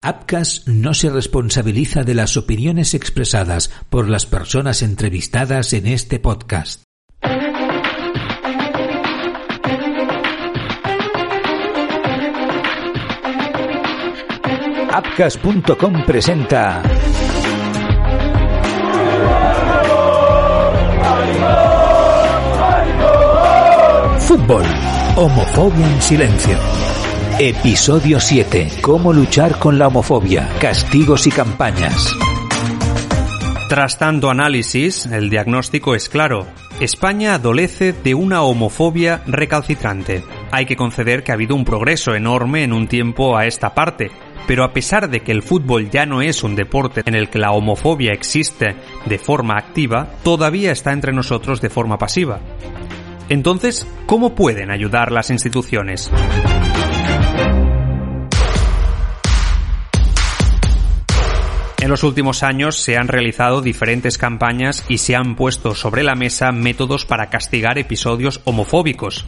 Apcas no se responsabiliza de las opiniones expresadas por las personas entrevistadas en este podcast. Apcas.com presenta Fútbol. Homofobia en silencio. Episodio 7. Cómo luchar con la homofobia. Castigos y campañas. Tras tanto análisis, el diagnóstico es claro. España adolece de una homofobia recalcitrante. Hay que conceder que ha habido un progreso enorme en un tiempo a esta parte, pero a pesar de que el fútbol ya no es un deporte en el que la homofobia existe de forma activa, todavía está entre nosotros de forma pasiva. Entonces, ¿cómo pueden ayudar las instituciones? En los últimos años se han realizado diferentes campañas y se han puesto sobre la mesa métodos para castigar episodios homofóbicos.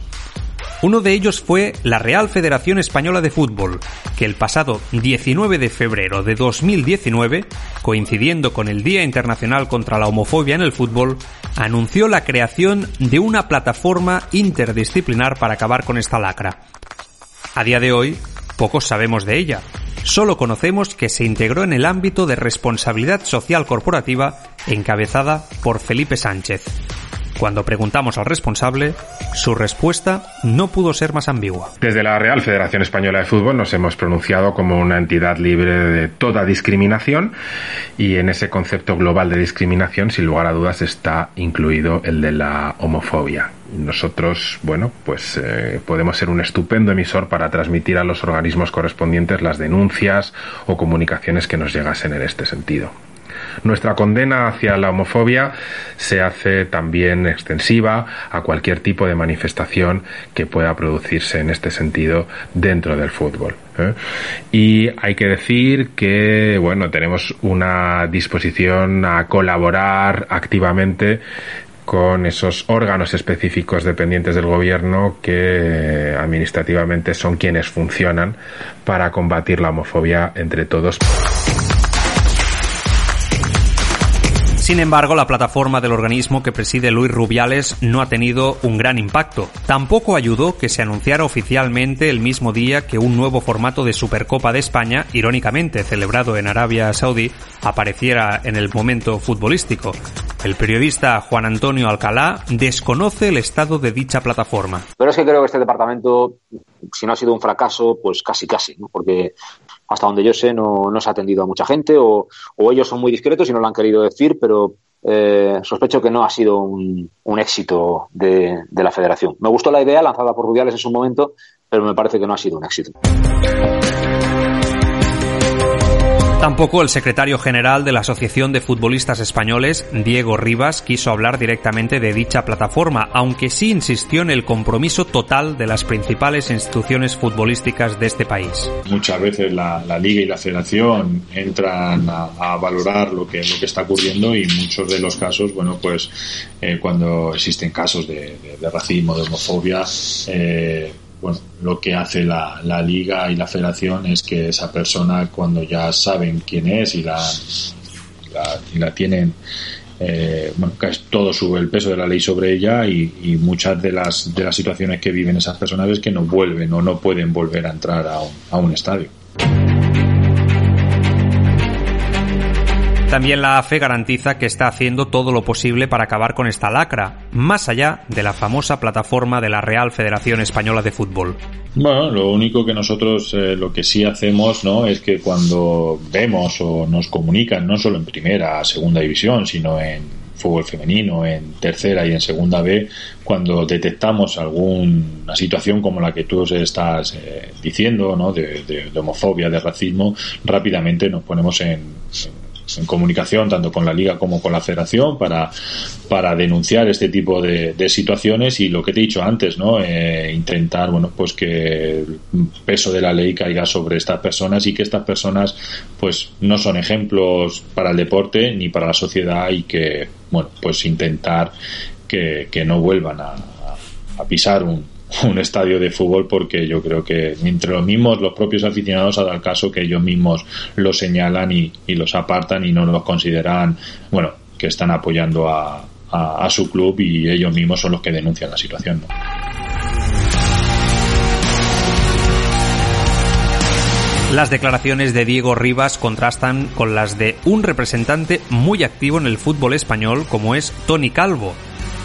Uno de ellos fue la Real Federación Española de Fútbol, que el pasado 19 de febrero de 2019, coincidiendo con el Día Internacional contra la Homofobia en el Fútbol, anunció la creación de una plataforma interdisciplinar para acabar con esta lacra. A día de hoy, pocos sabemos de ella. Solo conocemos que se integró en el ámbito de responsabilidad social corporativa encabezada por Felipe Sánchez. Cuando preguntamos al responsable, su respuesta no pudo ser más ambigua. Desde la Real Federación Española de Fútbol nos hemos pronunciado como una entidad libre de toda discriminación y en ese concepto global de discriminación, sin lugar a dudas, está incluido el de la homofobia. Nosotros, bueno, pues eh, podemos ser un estupendo emisor para transmitir a los organismos correspondientes las denuncias o comunicaciones que nos llegasen en este sentido. Nuestra condena hacia la homofobia se hace también extensiva a cualquier tipo de manifestación que pueda producirse en este sentido dentro del fútbol. ¿eh? Y hay que decir que, bueno, tenemos una disposición a colaborar activamente con esos órganos específicos dependientes del gobierno que administrativamente son quienes funcionan para combatir la homofobia entre todos. Sin embargo, la plataforma del organismo que preside Luis Rubiales no ha tenido un gran impacto. Tampoco ayudó que se anunciara oficialmente el mismo día que un nuevo formato de Supercopa de España, irónicamente celebrado en Arabia Saudí, apareciera en el momento futbolístico. El periodista Juan Antonio Alcalá desconoce el estado de dicha plataforma. Pero es que creo que este departamento, si no ha sido un fracaso, pues casi casi, ¿no? porque hasta donde yo sé no, no se ha atendido a mucha gente o, o, ellos son muy discretos y no lo han querido decir, pero eh, sospecho que no ha sido un, un éxito de, de, la federación. Me gustó la idea lanzada por Rubiales en su momento, pero me parece que no ha sido un éxito. Tampoco el secretario general de la Asociación de Futbolistas Españoles, Diego Rivas, quiso hablar directamente de dicha plataforma, aunque sí insistió en el compromiso total de las principales instituciones futbolísticas de este país. Muchas veces la, Liga y la Federación entran a, a, valorar lo que, lo que está ocurriendo y muchos de los casos, bueno, pues eh, cuando existen casos de, de, de racismo, de homofobia, eh, bueno, lo que hace la, la, liga y la federación es que esa persona cuando ya saben quién es y la, la, y la tienen eh, bueno, todo sube el peso de la ley sobre ella y, y, muchas de las de las situaciones que viven esas personas es que no vuelven o no pueden volver a entrar a un, a un estadio. También la AFE garantiza que está haciendo todo lo posible para acabar con esta lacra, más allá de la famosa plataforma de la Real Federación Española de Fútbol. Bueno, lo único que nosotros eh, lo que sí hacemos, ¿no? Es que cuando vemos o nos comunican, no solo en primera, segunda división, sino en fútbol femenino, en tercera y en segunda B, cuando detectamos alguna situación como la que tú estás eh, diciendo, ¿no? De, de, homofobia, de racismo, rápidamente nos ponemos en comunicación tanto con la liga como con la federación para, para denunciar este tipo de, situaciones y lo que te he dicho antes, ¿no? Eh, intentar, bueno, pues que el peso de la ley caiga sobre estas personas y que estas personas, pues no son ejemplos para el deporte ni para la sociedad y que, bueno, pues intentar que, que no vuelvan a, a pisar un, un estadio de fútbol porque yo creo que entre los mismos, los propios aficionados dado el caso que ellos mismos lo señalan y, los apartan y no los consideran, bueno, que están apoyando a, a, su club y ellos mismos son los que denuncian la situación. Las declaraciones de Diego Rivas contrastan con las de un representante muy activo en el fútbol español como es Tony Calvo,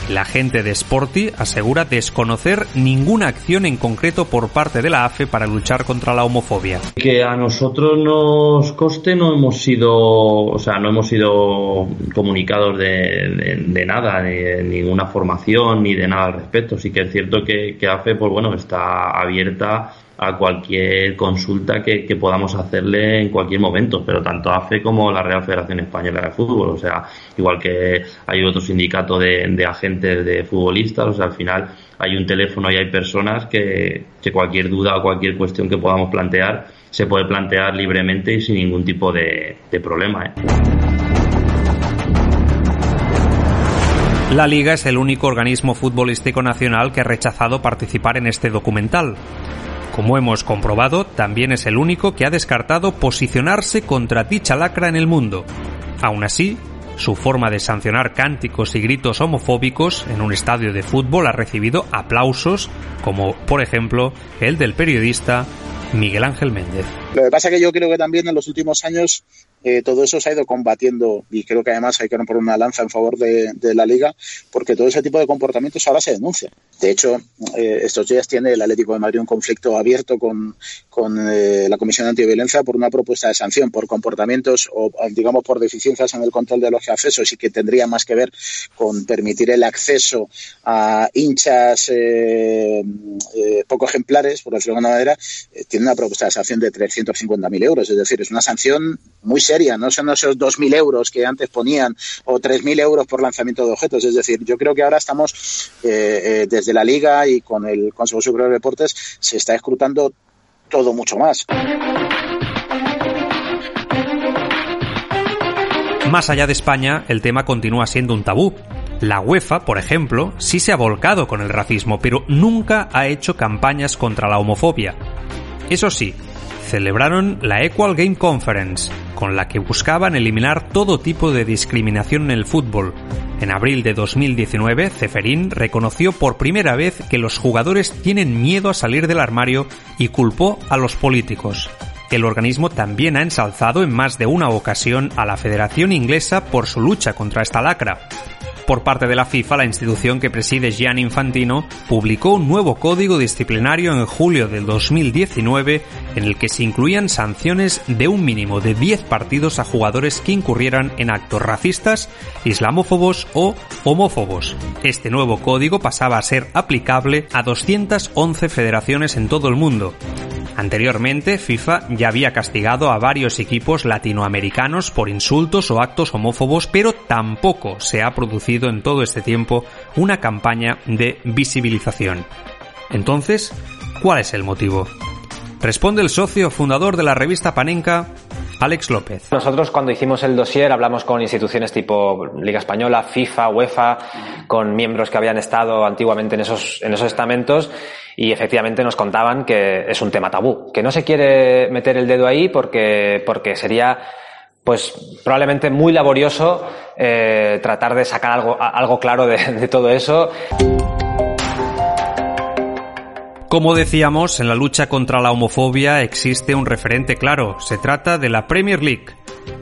la gente de Sporty asegura desconocer ninguna acción en concreto por parte de la AFE para luchar contra la homofobia. Que a nosotros nos coste no hemos sido, o sea, no hemos sido comunicados de, nada, de ninguna formación ni de nada al respecto. Sí que es cierto que, que AFE, pues bueno, está abierta a cualquier consulta que, podamos hacerle en cualquier momento, pero tanto AFE como la Real Federación Española de Fútbol, o sea, igual que hay otro sindicato de, agentes de futbolistas, o sea, al final hay un teléfono y hay personas que, cualquier duda o cualquier cuestión que podamos plantear se puede plantear libremente y sin ningún tipo de, problema. ¿eh? La Liga es el único organismo futbolístico nacional que ha rechazado participar en este documental. Como hemos comprobado, también es el único que ha descartado posicionarse contra dicha lacra en el mundo. Aún así, su forma de sancionar cánticos y gritos homofóbicos en un estadio de fútbol ha recibido aplausos, como por ejemplo el del periodista Miguel Ángel Méndez. Lo que pasa es que yo creo que también en los últimos años eh, todo eso se ha ido combatiendo y creo que además hay que romper una lanza en favor de, la liga porque todo ese tipo de comportamientos ahora se denuncia. De hecho, eh, estos días tiene el Atlético de Madrid un conflicto abierto con, eh, la Comisión de Antiviolencia por una propuesta de sanción por comportamientos o, digamos, por deficiencias en el control de los accesos y que tendría más que ver con permitir el acceso a hinchas poco ejemplares, por decirlo de alguna manera, tiene una propuesta de sanción de 350.000 euros. Es decir, es una sanción muy seria, no son esos 2.000 euros que antes ponían o 3.000 euros por lanzamiento de objetos. Es decir, yo creo que ahora estamos eh, eh, desde la Liga y con el Consejo Superior de Deportes se está escrutando todo mucho más. Más allá de España, el tema continúa siendo un tabú. La UEFA, por ejemplo, sí se ha volcado con el racismo, pero nunca ha hecho campañas contra la homofobia. Eso sí, celebraron la Equal Game Conference, con la que buscaban eliminar todo tipo de discriminación en el fútbol. En abril de 2019, Ceferín reconoció por primera vez que los jugadores tienen miedo a salir del armario y culpó a los políticos. El organismo también ha ensalzado en más de una ocasión a la Federación Inglesa por su lucha contra esta lacra. Por parte de la FIFA, la institución que preside Gian Infantino publicó un nuevo código disciplinario en julio del 2019 en el que se incluían sanciones de un mínimo de 10 partidos a jugadores que incurrieran en actos racistas, islamófobos o homófobos. Este nuevo código pasaba a ser aplicable a 211 federaciones en todo el mundo. Anteriormente, FIFA ya había castigado a varios equipos latinoamericanos por insultos o actos homófobos, pero tampoco se ha producido en todo este tiempo una campaña de visibilización. Entonces, ¿cuál es el motivo? Responde el socio fundador de la revista Panenka, Alex López. Nosotros cuando hicimos el dossier hablamos con instituciones tipo Liga Española, FIFA, UEFA, con miembros que habían estado antiguamente en esos, en esos estamentos y efectivamente nos contaban que es un tema tabú, que no se quiere meter el dedo ahí porque, porque sería pues probablemente muy laborioso eh, tratar de sacar algo, algo claro de, de todo eso. Como decíamos, en la lucha contra la homofobia existe un referente claro. Se trata de la Premier League.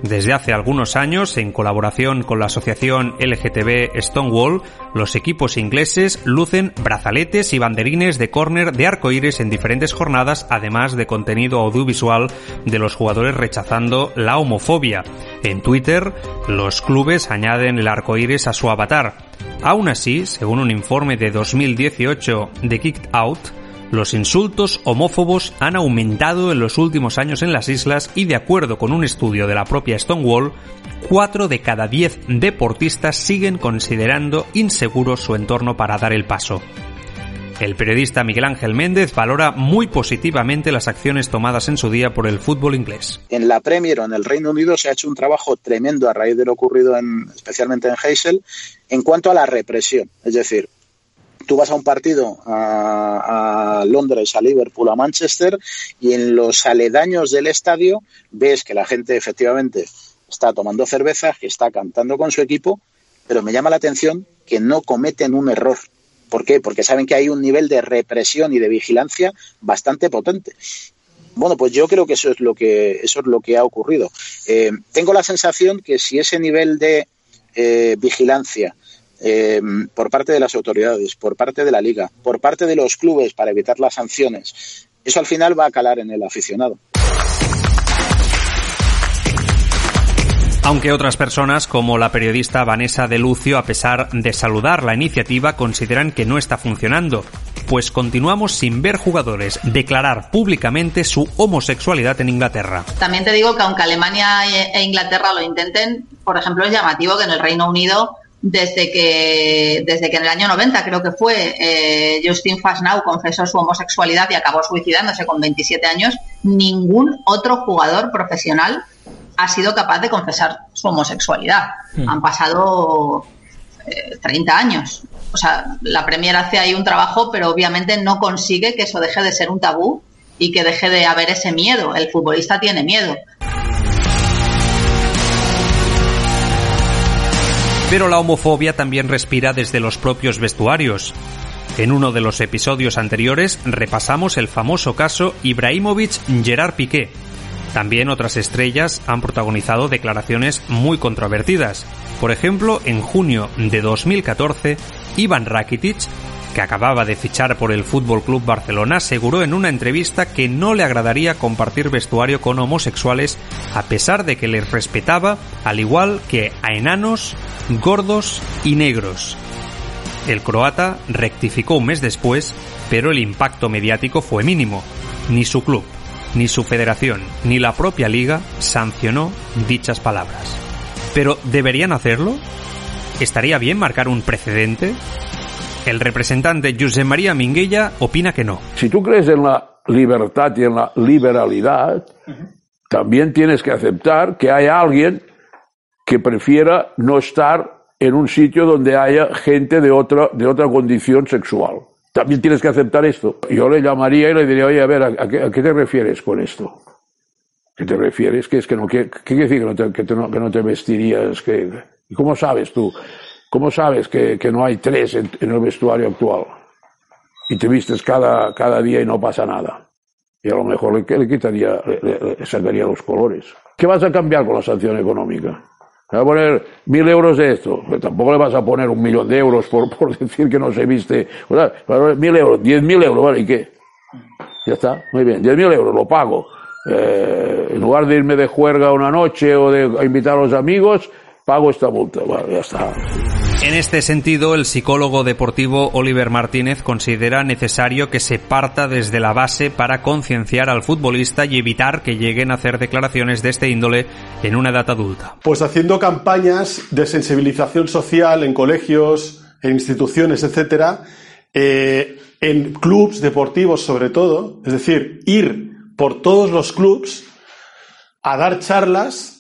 Desde hace algunos años, en colaboración con la asociación LGTB Stonewall, los equipos ingleses lucen brazaletes y banderines de córner de arcoíris en diferentes jornadas, además de contenido audiovisual de los jugadores rechazando la homofobia. En Twitter, los clubes añaden el arcoíris a su avatar. Aún así, según un informe de 2018 de Kicked Out, los insultos homófobos han aumentado en los últimos años en las islas y de acuerdo con un estudio de la propia Stonewall, 4 de cada 10 deportistas siguen considerando inseguro su entorno para dar el paso. El periodista Miguel Ángel Méndez valora muy positivamente las acciones tomadas en su día por el fútbol inglés. En la Premier o en el Reino Unido se ha hecho un trabajo tremendo a raíz de lo ocurrido en, especialmente en Heysel en cuanto a la represión. Es decir, tú vas a un partido a, Londres, a Liverpool, a Manchester y en los aledaños del estadio ves que la gente efectivamente está tomando cerveza, que está cantando con su equipo, pero me llama la atención que no cometen un error. ¿Por qué? Porque saben que hay un nivel de represión y de vigilancia bastante potente. Bueno, pues yo creo que eso es lo que eso es lo que ha ocurrido. Eh, tengo la sensación que si ese nivel de eh, vigilancia eh, por parte de las autoridades, por parte de la liga, por parte de los clubes para evitar las sanciones, eso al final va a calar en el aficionado. Aunque otras personas, como la periodista Vanessa de Lucio, a pesar de saludar la iniciativa, consideran que no está funcionando, pues continuamos sin ver jugadores declarar públicamente su homosexualidad en Inglaterra. También te digo que aunque Alemania e Inglaterra lo intenten, por ejemplo, es llamativo que en el Reino Unido desde que, desde que en el año 90 creo que fue, eh, Justin Fasnau confesó su homosexualidad y acabó suicidándose con 27 años, ningún otro jugador profesional ha sido capaz de confesar su homosexualidad. Hmm. Han pasado 30 eh, años. O sea, la Premier hace ahí un trabajo, pero obviamente no consigue que eso deje de ser un tabú y que deje de haber ese miedo. El futbolista tiene miedo. Pero la homofobia también respira desde los propios vestuarios. En uno de los episodios anteriores repasamos el famoso caso Ibrahimovic-Gerard Piqué. También otras estrellas han protagonizado declaraciones muy controvertidas. Por ejemplo, en junio de 2014, Ivan Rakitic que acababa de fichar por el Fútbol Club Barcelona, aseguró en una entrevista que no le agradaría compartir vestuario con homosexuales a pesar de que les respetaba, al igual que a enanos, gordos y negros. El croata rectificó un mes después, pero el impacto mediático fue mínimo. Ni su club, ni su federación, ni la propia liga sancionó dichas palabras. Pero ¿deberían hacerlo? ¿Estaría bien marcar un precedente? El representante José María Minguella opina que no. Si tú crees en la libertad y en la liberalidad, también tienes que aceptar que hay alguien que prefiera no estar en un sitio donde haya gente de otra, de otra condición sexual. También tienes que aceptar esto. Yo le llamaría y le diría, oye, a ver, ¿a, qué, te refieres con esto? ¿Qué te refieres? ¿Qué es que no, qué, quiere decir que no te, que, no, que no te vestirías? Que, ¿Y cómo sabes tú? ¿Cómo sabes que, no hay tres en, el vestuario actual? Y te vistes cada, cada día y no pasa nada. Y a lo mejor le, le quitaría, le, sacaría los colores. ¿Qué vas a cambiar con la sanción económica? ¿Le va a poner mil euros de esto? Pues tampoco le vas a poner un millón de euros por, por decir que no se viste. O sea, mil euros, diez mil euros, ¿vale? ¿Y qué? Ya está, muy bien, diez mil euros, lo pago. Eh, en lugar de irme de juerga una noche o de invitar a los amigos, pago esta multa. Bueno, ya está. En este sentido, el psicólogo deportivo Oliver Martínez considera necesario que se parta desde la base para concienciar al futbolista y evitar que lleguen a hacer declaraciones de este índole en una edad adulta. Pues haciendo campañas de sensibilización social en colegios, en instituciones, etcétera, eh, en clubs deportivos sobre todo, es decir, ir por todos los clubs a dar charlas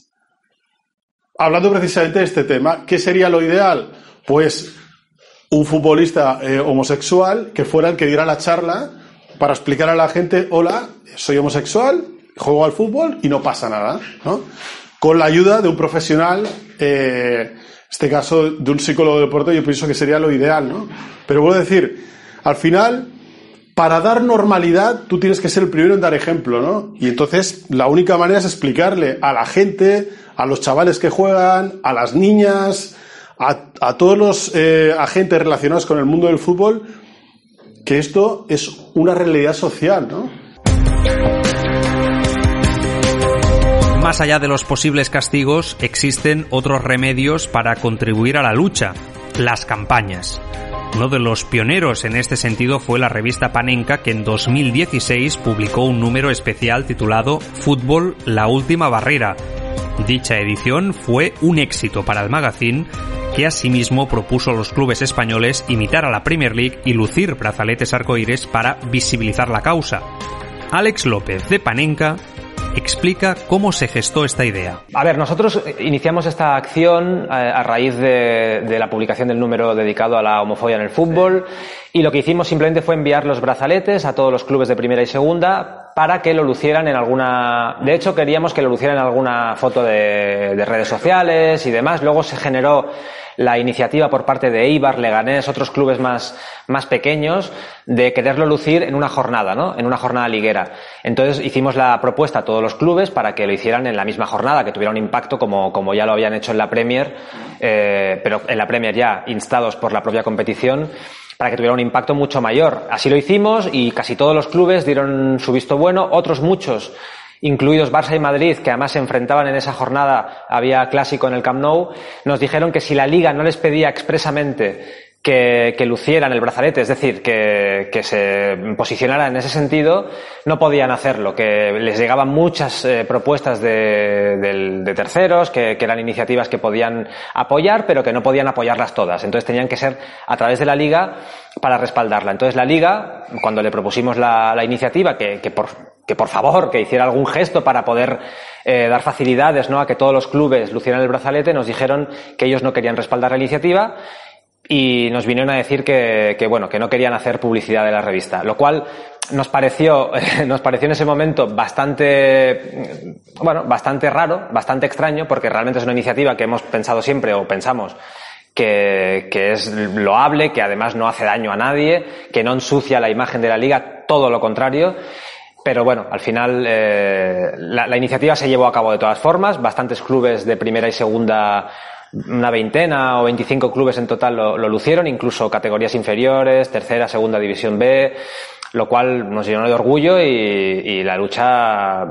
hablando precisamente de este tema. ¿Qué sería lo ideal? pues un futbolista eh, homosexual que fuera el que diera la charla para explicar a la gente, hola, soy homosexual, juego al fútbol y no pasa nada, ¿no? Con la ayuda de un profesional, eh, este caso de un psicólogo de deporte, yo pienso que sería lo ideal, ¿no? Pero vuelvo a decir, al final, para dar normalidad, tú tienes que ser el primero en dar ejemplo, ¿no? Y entonces, la única manera es explicarle a la gente, a los chavales que juegan, a las niñas, a, todos los eh, agentes relacionados con el mundo del fútbol, que esto es una realidad social, ¿no? Más allá de los posibles castigos, existen otros remedios para contribuir a la lucha, las campañas. Uno de los pioneros en este sentido fue la revista Panenka que en 2016 publicó un número especial titulado Fútbol, la última barrera. Dicha edición fue un éxito para el magazine que asimismo propuso a los clubes españoles imitar a la Premier League y lucir brazaletes arcoíris para visibilizar la causa. Alex López de Panenka explica cómo se gestó esta idea. A ver, nosotros iniciamos esta acción eh, a, raíz de, la publicación del número dedicado a la homofobia en el fútbol y lo que hicimos simplemente fue enviar los brazaletes a todos los clubes de primera y segunda para que lo lucieran en alguna... De hecho, queríamos que lo lucieran en alguna foto de, de redes sociales y demás. Luego se generó la iniciativa por parte de Eibar, Leganés, otros clubes más, más pequeños, de quererlo lucir en una jornada, ¿no? En una jornada liguera. Entonces hicimos la propuesta a todos los clubes para que lo hicieran en la misma jornada, que tuviera un impacto como, como ya lo habían hecho en la Premier, eh, pero en la Premier ya instados por la propia competición para que tuviera un impacto mucho mayor. Así lo hicimos y casi todos los clubes dieron su visto bueno, otros muchos incluidos Barça y Madrid, que además se enfrentaban en esa jornada, había clásico en el Camp Nou, nos dijeron que si la liga no les pedía expresamente que, lucieran el brazalete, es decir, que, se posicionara en ese sentido, no podían hacerlo, que les llegaban muchas eh, propuestas de, terceros, que, eran iniciativas que podían apoyar, pero que no podían apoyarlas todas. Entonces tenían que ser a través de la liga para respaldarla. Entonces la liga, cuando le propusimos la, iniciativa, que, por, que por favor, que hiciera algún gesto para poder eh, dar facilidades ¿no? a que todos los clubes lucieran el brazalete, nos dijeron que ellos no querían respaldar la iniciativa y nos vinieron a decir que, que, bueno, que no querían hacer publicidad de la revista, lo cual nos pareció, nos pareció en ese momento bastante, bueno, bastante raro, bastante extraño, porque realmente es una iniciativa que hemos pensado siempre o pensamos que, que es loable, que además no hace daño a nadie, que no ensucia la imagen de la liga, todo lo contrario. Pero bueno, al final eh, la, la, iniciativa se llevó a cabo de todas formas. Bastantes clubes de primera y segunda una veintena o veinticinco clubes en total lo, lucieron, incluso categorías inferiores, tercera, segunda división B, lo cual nos llenó de orgullo y, la lucha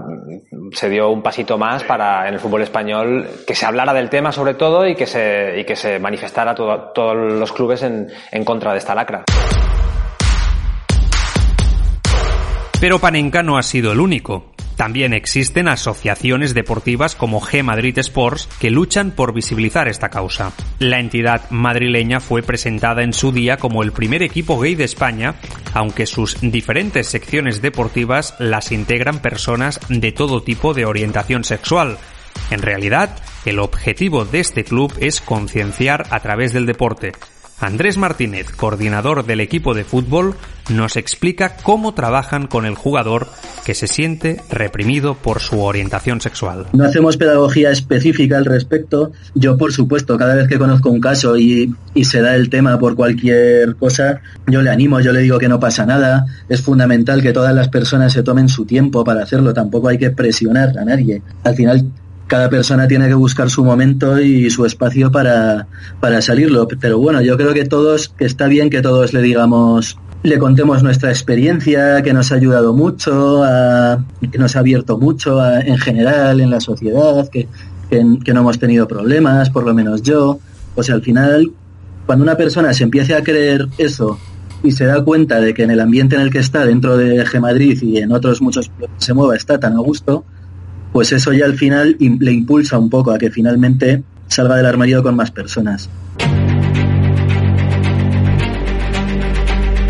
se dio un pasito más para en el fútbol español que se hablara del tema sobre todo y que se, y que se manifestara todos los clubes en, en contra de esta lacra. Pero Panenka no ha sido el único. También existen asociaciones deportivas como G Madrid Sports que luchan por visibilizar esta causa. La entidad madrileña fue presentada en su día como el primer equipo gay de España, aunque sus diferentes secciones deportivas las integran personas de todo tipo de orientación sexual. En realidad, el objetivo de este club es concienciar a través del deporte, Andrés Martínez, coordinador del equipo de fútbol, nos explica cómo trabajan con el jugador que se siente reprimido por su orientación sexual. No hacemos pedagogía específica al respecto. Yo, por supuesto, cada vez que conozco un caso y, se da el tema por cualquier cosa, yo le animo, yo le digo que no pasa nada. Es fundamental que todas las personas se tomen su tiempo para hacerlo. Tampoco hay que presionar a nadie. Al final cada persona tiene que buscar su momento y su espacio para, para salirlo. Pero bueno, yo creo que todos, que está bien que todos le digamos, le contemos nuestra experiencia, que nos ha ayudado mucho, que nos ha abierto mucho en general en la sociedad, que, que, no hemos tenido problemas, por lo menos yo. O sea, al final, cuando una persona se empiece a creer eso y se da cuenta de que en el ambiente en el que está dentro de G Madrid y en otros muchos se mueva está tan a gusto, pues eso ya al final le impulsa un poco a que finalmente salga del armario con más personas.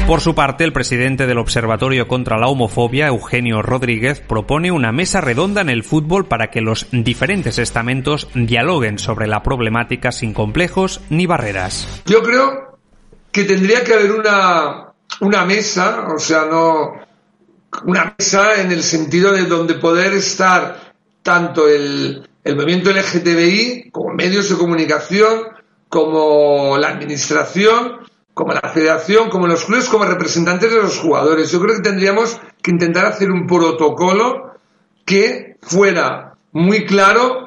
Por su parte, el presidente del Observatorio contra la Homofobia, Eugenio Rodríguez, propone una mesa redonda en el fútbol para que los diferentes estamentos dialoguen sobre la problemática sin complejos ni barreras. Yo creo que tendría que haber una, una mesa, o sea, no una mesa en el sentido de donde poder estar tanto el, el movimiento LGTBI como medios de comunicación, como la administración, como la federación, como los clubes, como representantes de los jugadores. Yo creo que tendríamos que intentar hacer un protocolo que fuera muy claro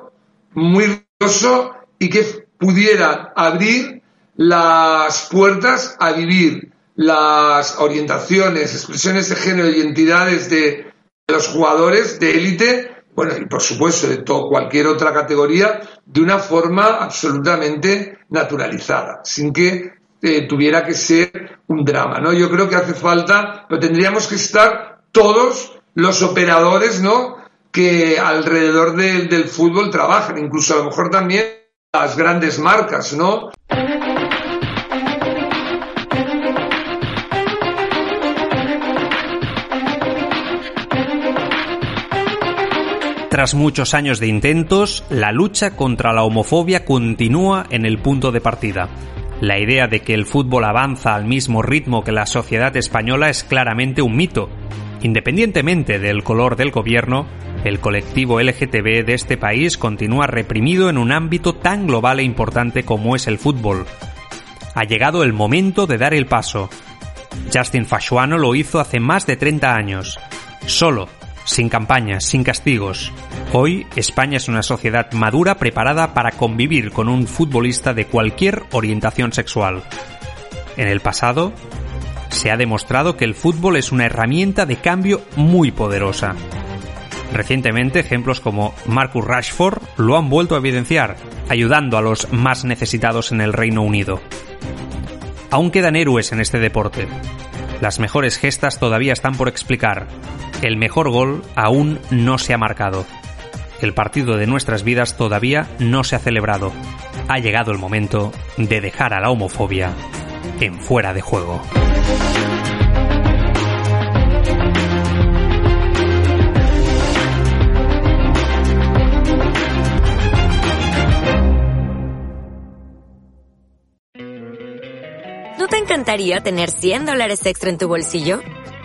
muy riguroso y que pudiera abrir las puertas a vivir las orientaciones, expresiones de género y identidades de los jugadores de élite, bueno, y por supuesto de todo, cualquier otra categoría, de una forma absolutamente naturalizada, sin que eh, tuviera que ser un drama, ¿no? Yo creo que hace falta, pero tendríamos que estar todos los operadores, ¿no? Que alrededor del fútbol trabajan, incluso a lo mejor también las grandes marcas, ¿no? Tras muchos años de intentos, la lucha contra la homofobia continúa en el punto de partida. La idea de que el fútbol avanza al mismo ritmo que la sociedad española es claramente un mito. Independientemente del color del gobierno, el colectivo LGTB de este país continúa reprimido en un ámbito tan global e importante como es el fútbol. Ha llegado el momento de dar el paso. Justin Fashuano lo hizo hace más de 30 años, solo, sin campañas, sin castigos. Hoy España es una sociedad madura preparada para convivir con un futbolista de cualquier orientación sexual. En el pasado, se ha demostrado que el fútbol es una herramienta de cambio muy poderosa. Recientemente, ejemplos como Marcus Rashford lo han vuelto a evidenciar, ayudando a los más necesitados en el Reino Unido. Aún quedan héroes en este deporte. Las mejores gestas todavía están por explicar, el mejor gol aún no se ha marcado. El partido de nuestras vidas todavía no se ha celebrado. Ha llegado el momento de dejar a la homofobia en fuera de juego. ¿No te encantaría tener 100 dólares extra en tu bolsillo?